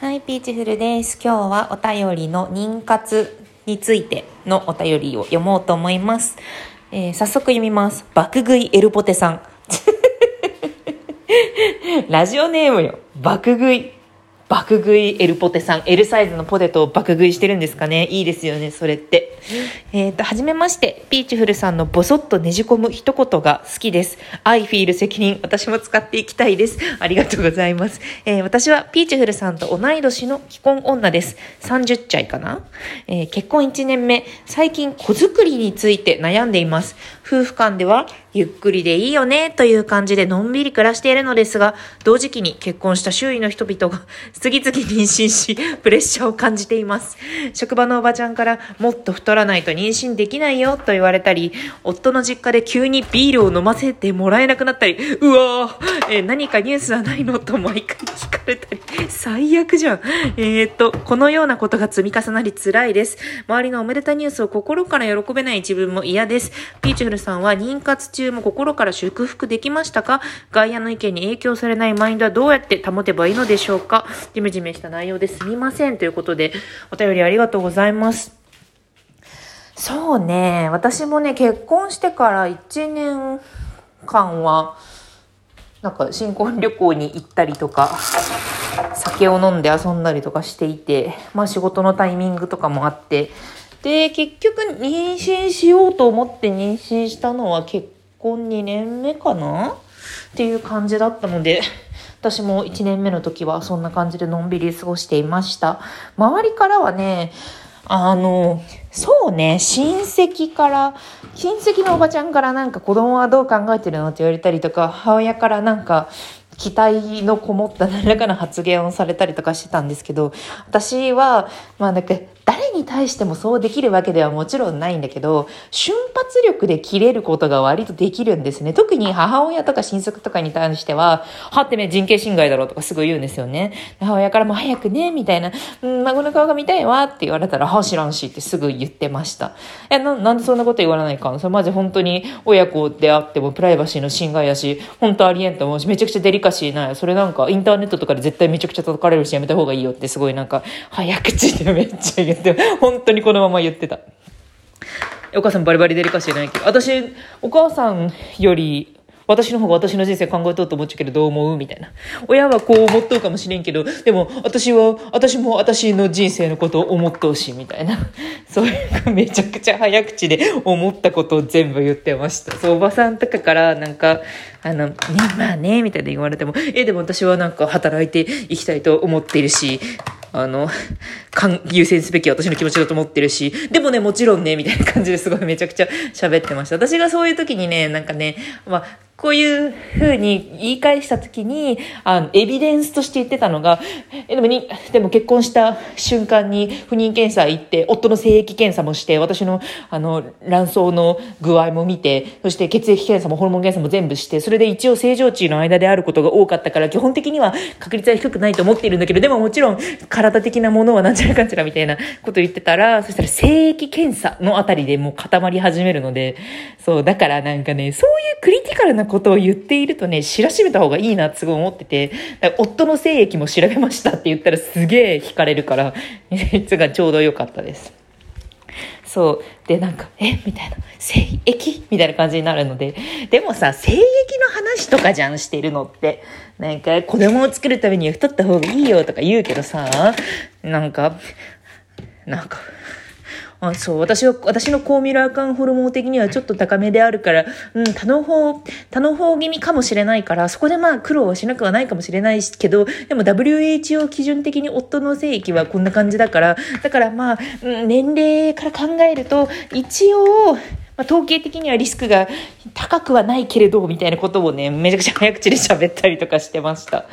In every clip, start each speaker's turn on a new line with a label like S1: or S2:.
S1: はい、ピーチフルです。今日はお便りの妊活についてのお便りを読もうと思います。えー、早速読みます。爆食いエルポテさん。ラジオネームよ。爆食い。爆食いエルポテさん、L サイズのポテトを爆食いしてるんですかね？いいですよね、それって。えっ、ー、と、はじめまして、ピーチフルさんのボソッとねじ込む一言が好きです。I feel 責任、私も使っていきたいです。ありがとうございます。えー、私はピーチフルさんと同い年の既婚女です。30歳かな、えー、結婚1年目、最近子作りについて悩んでいます。夫婦間ではゆっくりでいいよねという感じでのんびり暮らしているのですが、同時期に結婚した周囲の人々が 次々妊娠し、プレッシャーを感じています。職場のおばちゃんからもっと太らないと妊娠できないよと言われたり、夫の実家で急にビールを飲ませてもらえなくなったり、うわー、え何かニュースはないのと毎回聞かれたり、最悪じゃん。えー、っと、このようなことが積み重なり辛いです。周りのおめでたニュースを心から喜べない自分も嫌です。ピーチフルさんは妊活中も心から祝福できましたか？外野の意見に影響されないマインドはどうやって保てばいいのでしょうか？ジメジメした内容ですみません。ということで、お便りありがとうございます。そうね、私もね、結婚してから1年間は、なんか新婚旅行に行ったりとか、酒を飲んで遊んだりとかしていて、まあ仕事のタイミングとかもあって、で、結局妊娠しようと思って妊娠したのは結婚2年目かな？っていう感じだったので、私も1年目の時はそんな感じでのんびり過ごしていました。周りからはね、あの、そうね、親戚から、親戚のおばちゃんからなんか子供はどう考えてるのって言われたりとか、母親からなんか、期待のこもった何らかの発言をされたりとかしてたんですけど、私は、まあなんか、誰に対してもそうできるわけではもちろんないんだけど、瞬発力で切れることが割とできるんですね。特に母親とか親族とかに対しては、はってめ人権侵害だろうとかすぐ言うんですよね。母親からも早くね、みたいな、うん、孫の顔が見たいわって言われたら、は知らんしってすぐ言ってました。え、な、なんでそんなこと言わないかそれマジ本当に親子であってもプライバシーの侵害やし、本当ありえんと思うし、めちゃくちゃデリカシーない。それなんかインターネットとかで絶対めちゃくちゃ叩かれるしやめた方がいいよってすごいなんか、早口でめっちゃ言って、本当にこのまま言ってた。お母さんバリバリデリカシーないけど、私、お母さんより、私の方が私の人生考えとうと思っちゃうけどどう思うみたいな。親はこう思っとうかもしれんけど、でも私は、私も私の人生のことを思っとうし、みたいな。そういうめちゃくちゃ早口で思ったことを全部言ってました。そう、おばさんとかからなんか、あの、ね、まあね、みたいな言われても、え、でも私はなんか働いていきたいと思っているし、あの、優先すべき私の気持ちだと思ってるし、でもね、もちろんね、みたいな感じですごいめちゃくちゃ喋ってました。私がそういう時にね、なんかね、まあ、こういう風に言い返した時に、あの、エビデンスとして言ってたのが、え、でもに、でも結婚した瞬間に不妊検査行って、夫の性液検査もして、私の、あの、卵巣の具合も見て、そして血液検査もホルモン検査も全部して、それで一応正常値の間であることが多かったから、基本的には確率は低くないと思っているんだけど、でももちろん、体的なものはなんちゃらかんちゃらみたいなこと言ってたら、そしたら精液検査のあたりでもう固まり始めるので、そう、だからなんかね、そういうクリティカルなことを言っているとね、知らしめた方がいいなってすごい思ってて、夫の精液も調べましたって言ったらすげえ惹かれるから、いつがちょうど良かったです。そう。で、なんか、え？みたいな。精液？みたいな感じになるので。でもさ、精液の話とかじゃんしてるのって。なんか、子供を作るためには太った方がいいよとか言うけどさ、なんか、なんか、あそう、私は、私の高ミラー感ホルモン的にはちょっと高めであるから、うん、多の方、多の方気味かもしれないから、そこでまあ苦労はしなくはないかもしれないけど、でも WHO 基準的に夫の性域はこんな感じだから、だからまあ、うん、年齢から考えると、一応、まあ、統計的にはリスクが高くはないけれど、みたいなことをね、めちゃくちゃ早口で喋ったりとかしてました。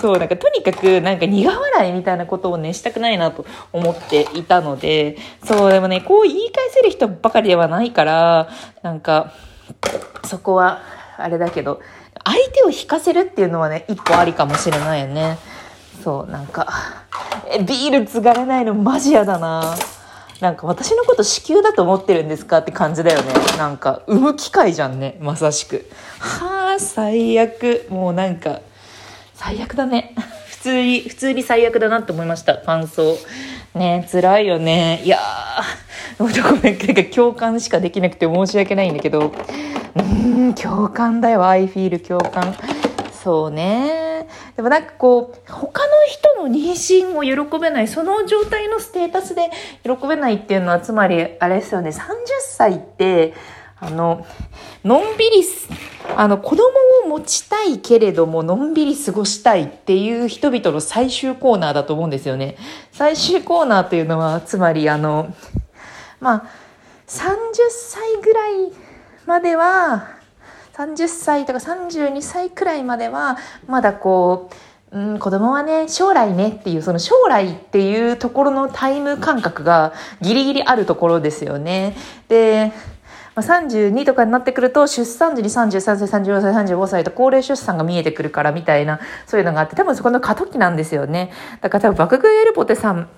S1: そう、なんかとにかくなんか苦笑いみたいなことをね、したくないなと思っていたので、そう、でもね、こう言い返せる人ばかりではないから、なんか、そこは、あれだけど、相手を引かせるっていうのはね、一歩ありかもしれないよね。そう、なんか、え、ビール継がれないのマジやだな。なんか私のこと子宮だと思ってるんですかって感じだよね。なんか産む機会じゃんね、まさしく。はあ、最悪。もうなんか、最悪だね。普通に、普通に最悪だなって思いました、感想。ね辛いよね。いやー、ごめん、なんか共感しかできなくて申し訳ないんだけど、うん、共感だよ、アイフィール共感。そうね。でもなんかこう、他の人の妊娠を喜べない、その状態のステータスで喜べないっていうのは、つまり、あれですよね、30歳って、あの、のんびりすあの、子供を持ちたいけれども、のんびり過ごしたいっていう人々の最終コーナーだと思うんですよね。最終コーナーというのは、つまり、あの、まあ、30歳ぐらいまでは、30歳とか32歳くらいまでは、まだこう、うん、子供はね、将来ねっていう、その将来っていうところのタイム感覚がギリギリあるところですよね。で、ま、32とかになってくると出産時に33歳34歳35歳と高齢出産が見えてくるからみたいなそういうのがあって多分そこの過渡期なんですよねだから多分爆食いエルポテさん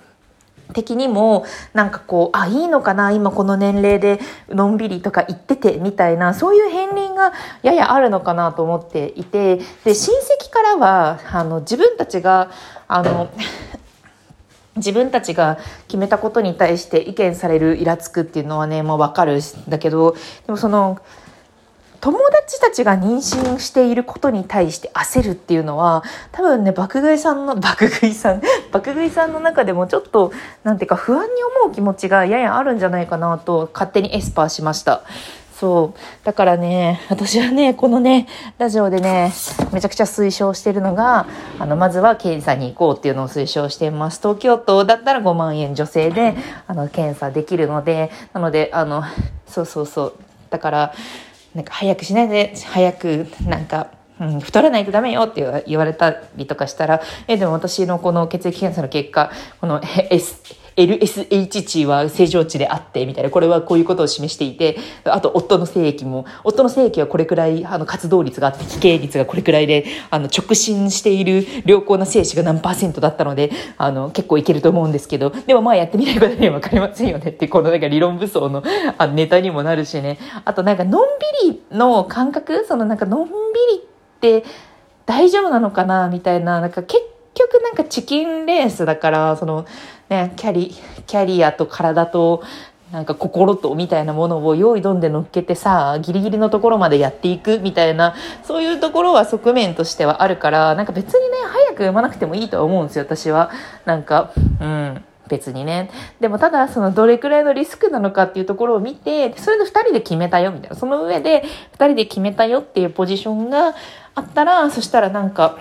S1: 的にもなんかこうあいいのかな今この年齢でのんびりとか言っててみたいなそういう片鱗がややあるのかなと思っていてで親戚からはあの自分たちがあの 自分たちが決めたことに対して意見されるイラつくっていうのはねもうわかるんだけどでもその友達たちが妊娠していることに対して焦るっていうのは多分ね爆食いさんの 爆食いさん爆食いさんの中でもちょっとなんていうか不安に思う気持ちがややあるんじゃないかなと勝手にエスパーしましたそう。だからね、私はね、このね、ラジオでね、めちゃくちゃ推奨してるのが、あの、まずは検査に行こうっていうのを推奨しています。東京都だったら5万円女性で、あの、検査できるので、なので、あの、そうそうそう。だから、なんか早くしないで、早く、なんか、うん、太らないとダメよって言われたりとかしたら、え、でも私のこの血液検査の結果、この S、LSH 値は正常値であって、みたいな、これはこういうことを示していて、あと夫の精液も、夫の精液はこれくらい、あの、活動率があって、奇形率がこれくらいで、あの、直進している良好な精子が何パーセントだったので、あの、結構いけると思うんですけど、でもまあやってみないことにはわかりませんよねって、このなんか理論武装のあネタにもなるしね。あとなんか、のんびりの感覚、そのなんか、のんびりって大丈夫なのかな？みたいな、なんか結構なんかチキンレースだから、その、ね、キャリ、キャリアと体と、なんか心とみたいなものを用意どんで乗っけてさ、ギリギリのところまでやっていくみたいな、そういうところは側面としてはあるから、なんか別にね、早く読まなくてもいいとは思うんですよ、私は。なんか、うん。別にね。でもただ、そのどれくらいのリスクなのかっていうところを見て、それで2人で決めたよみたいな。その上で2人で決めたよっていうポジションがあったら、そしたらなんか、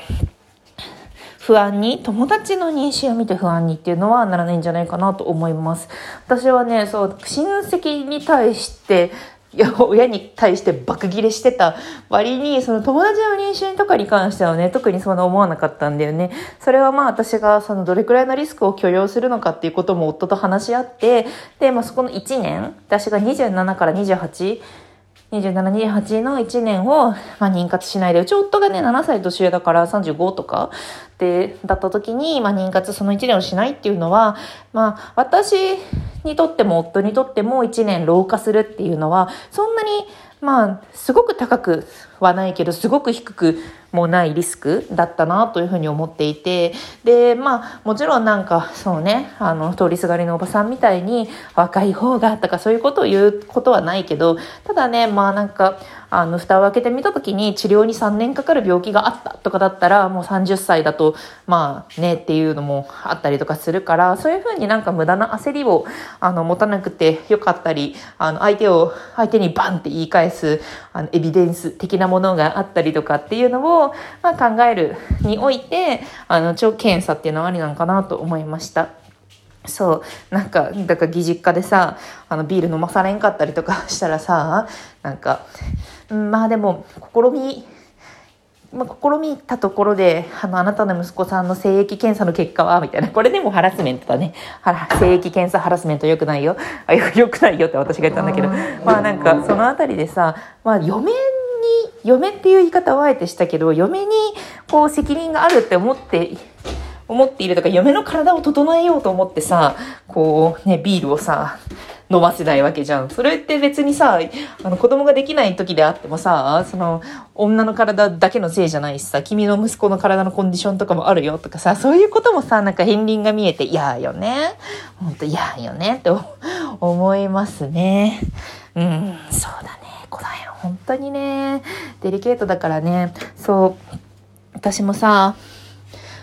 S1: 不安に、友達の妊娠を見て不安にっていうのはならないんじゃないかなと思います。私はね、そう、親戚に対して、いや、親に対して爆切れしてた割に、その友達の妊娠とかに関してはね、特にそんな思わなかったんだよね。それはまあ私がそのどれくらいのリスクを許容するのかっていうことも夫と話し合って、で、まあそこの1年、私が27から28、27、28の1年を、まあ、妊活しないで、うち夫がね、7歳年上だから35とかで、だった時に、まあ、妊活その1年をしないっていうのは、まあ、私にとっても夫にとっても1年老化するっていうのは、そんなに、まあ、すごく高くはないけど、すごく低くもないリスクだったなというふうに思っていて、で、まあ、もちろんなんか、そうね、あの、通りすがりのおばさんみたいに若い方がとかそういうことを言うことはないけど、ただね、まあなんか、あの、蓋を開けてみた時に治療に3年かかる病気があったとかだったら、もう30歳だと、まあね、っていうのもあったりとかするから、そういうふうになんか無駄な焦りを、あの、持たなくてよかったり、あの、相手を、相手にバンって言い返す、あの、エビデンス的なものがあったりとかっていうのを、まあ、考えるにおいて、あの、超検査っていうのはありなのかなと思いました。そう。なんか、だから、義実家でさ、あの、ビール飲まされんかったりとかしたらさ、なんか、うん、まあでも、試み、まあ、試みたところで、あの、あなたの息子さんの精液検査の結果は、みたいな。これでもハラスメントだね。精液検査ハラスメント良くないよ。あ、よくないよって私が言ったんだけど。まあなんか、そのあたりでさ、まあ、嫁に、嫁っていう言い方はあえてしたけど、嫁に、こう、責任があるって思って、思っているとか、嫁の体を整えようと思ってさ、こう、ね、ビールをさ、飲ませないわけじゃん。それって別にさ、あの子供ができない時であってもさ、その女の体だけのせいじゃないしさ、君の息子の体のコンディションとかもあるよとかさ、そういうこともさ、なんか片鱗が見えて嫌よね。ほんと嫌よねって思いますね。うん、そうだね。本当にね、デリケートだからね、そう、私もさ、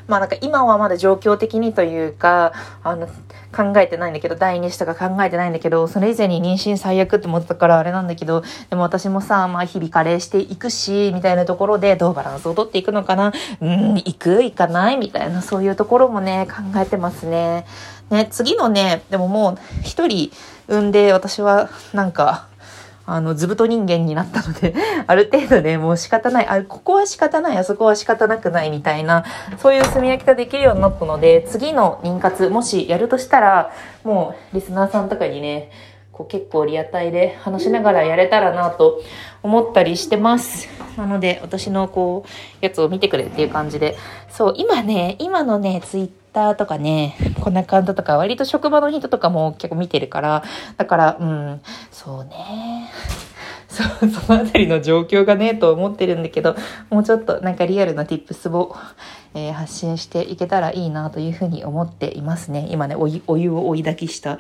S1: まあなんか今はまだ状況的にというか、あの、考えてないんだけど、第二子とか考えてないんだけど、それ以前に妊娠最悪って思ってたからあれなんだけど、でも私もさ、まあ日々加齢していくし、みたいなところでどうバランスをとっていくのかな、うん、行く？行かない？みたいな、そういうところもね、考えてますね。ね、次のね、でももう一人産んで私はなんか、あの、図太人間になったので ある程度ね、もう仕方ない、あ、ここは仕方ない、あそこは仕方なくないみたいな、そういう炭焼きができるようになったので、次の妊活、もしやるとしたら、もうリスナーさんとかにね、こう結構リアタイで話しながらやれたらなと思ったりしてます。なので、私のこう、やつを見てくれっていう感じで。そう、今ね、今のね、ツイッターとかね、こんな感じとか、割と職場の人とかも結構見てるから、だから、うん、そうね。そ、そのあたりの状況がね、と思ってるんだけど、もうちょっとなんかリアルな tips を、えー、発信していけたらいいなというふうに思っていますね。今ね、お湯お湯を追い炊きした、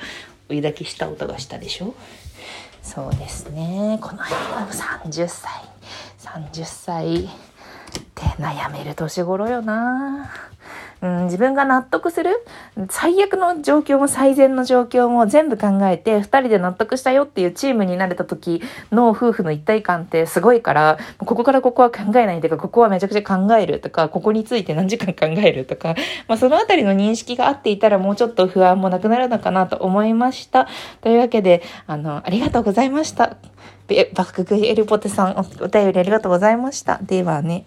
S1: 追い炊きした音がしたでしょ？そうですね。この辺は30歳、30歳って悩める年頃よなうん、自分が納得する最悪の状況も最善の状況も全部考えて2人で納得したよっていうチームになれた時の夫婦の一体感ってすごいからここからここは考えないとかここはめちゃくちゃ考えるとかここについて何時間考えるとか、まあ、そのあたりの認識があっていたらもうちょっと不安もなくなるのかなと思いました。というわけであのありがとうございました。バックグエルポテさんお便りありがとうございました。ではね。